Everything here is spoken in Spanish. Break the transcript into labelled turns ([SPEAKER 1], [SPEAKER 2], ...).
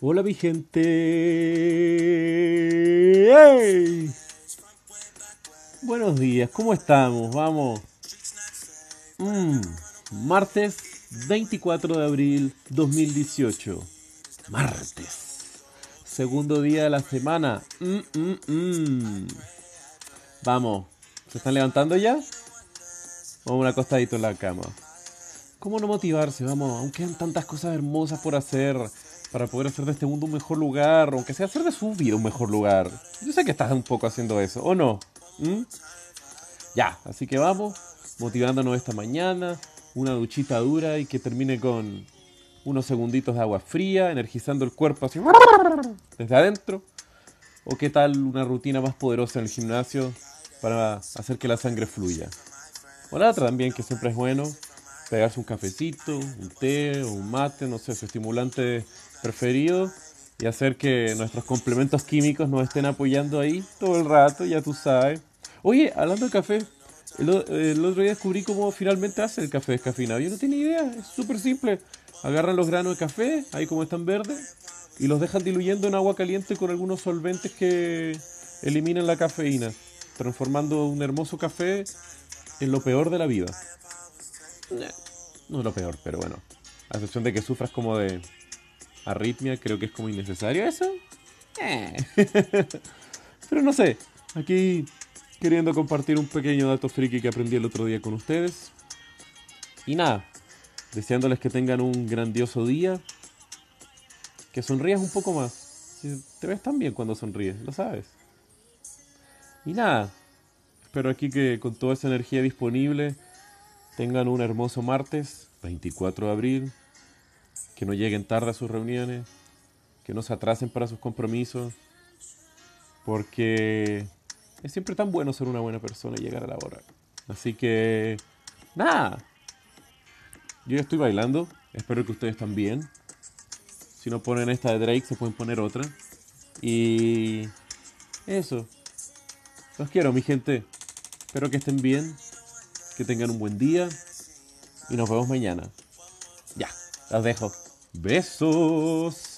[SPEAKER 1] Hola mi gente. Buenos días, ¿cómo estamos? Vamos. Mm, martes 24 de abril 2018. Martes. Segundo día de la semana. Mm, mm. Vamos. ¿Se están levantando ya? Vamos un acostadito en la cama. ¿Cómo no motivarse? Vamos, aunque quedan tantas cosas hermosas por hacer para poder hacer de este mundo un mejor lugar, aunque sea hacer de su vida un mejor lugar. Yo sé que estás un poco haciendo eso, ¿o no? ¿Mm? Ya, así que vamos, motivándonos esta mañana, una duchita dura y que termine con unos segunditos de agua fría, energizando el cuerpo así desde adentro. O qué tal una rutina más poderosa en el gimnasio para hacer que la sangre fluya. O la otra también, que siempre es bueno, pegarse un cafecito, un té o un mate, no sé, su estimulante preferido y hacer que nuestros complementos químicos nos estén apoyando ahí todo el rato, ya tú sabes. Oye, hablando de café, el, otro día descubrí cómo finalmente hace el café descafeinado. Yo no tenía idea, es súper simple. Agarran los granos de café, ahí como están verdes, y los dejan diluyendo en agua caliente con algunos solventes que eliminan la cafeína, transformando un hermoso café en lo peor de la vida. No es lo peor, pero bueno. A excepción de que sufras como de arritmia, creo que es como innecesario eso. Eh. pero no sé, aquí queriendo compartir un pequeño dato friki que aprendí el otro día con ustedes. Y nada, deseándoles que tengan un grandioso día. Que sonrías un poco más. Te ves tan bien cuando sonríes, lo sabes. Y nada, espero aquí que con toda esa energía disponible tengan un hermoso martes, 24 de abril, que no lleguen tarde a sus reuniones, que no se atrasen para sus compromisos, porque es siempre tan bueno ser una buena persona y llegar a la hora. Así que, nada, yo ya estoy bailando, espero que ustedes también. Si no ponen esta de Drake, se pueden poner otra. Y eso. Los quiero, mi gente. Espero que estén bien que tengan un buen día y nos vemos mañana. Ya, los dejo. Besos.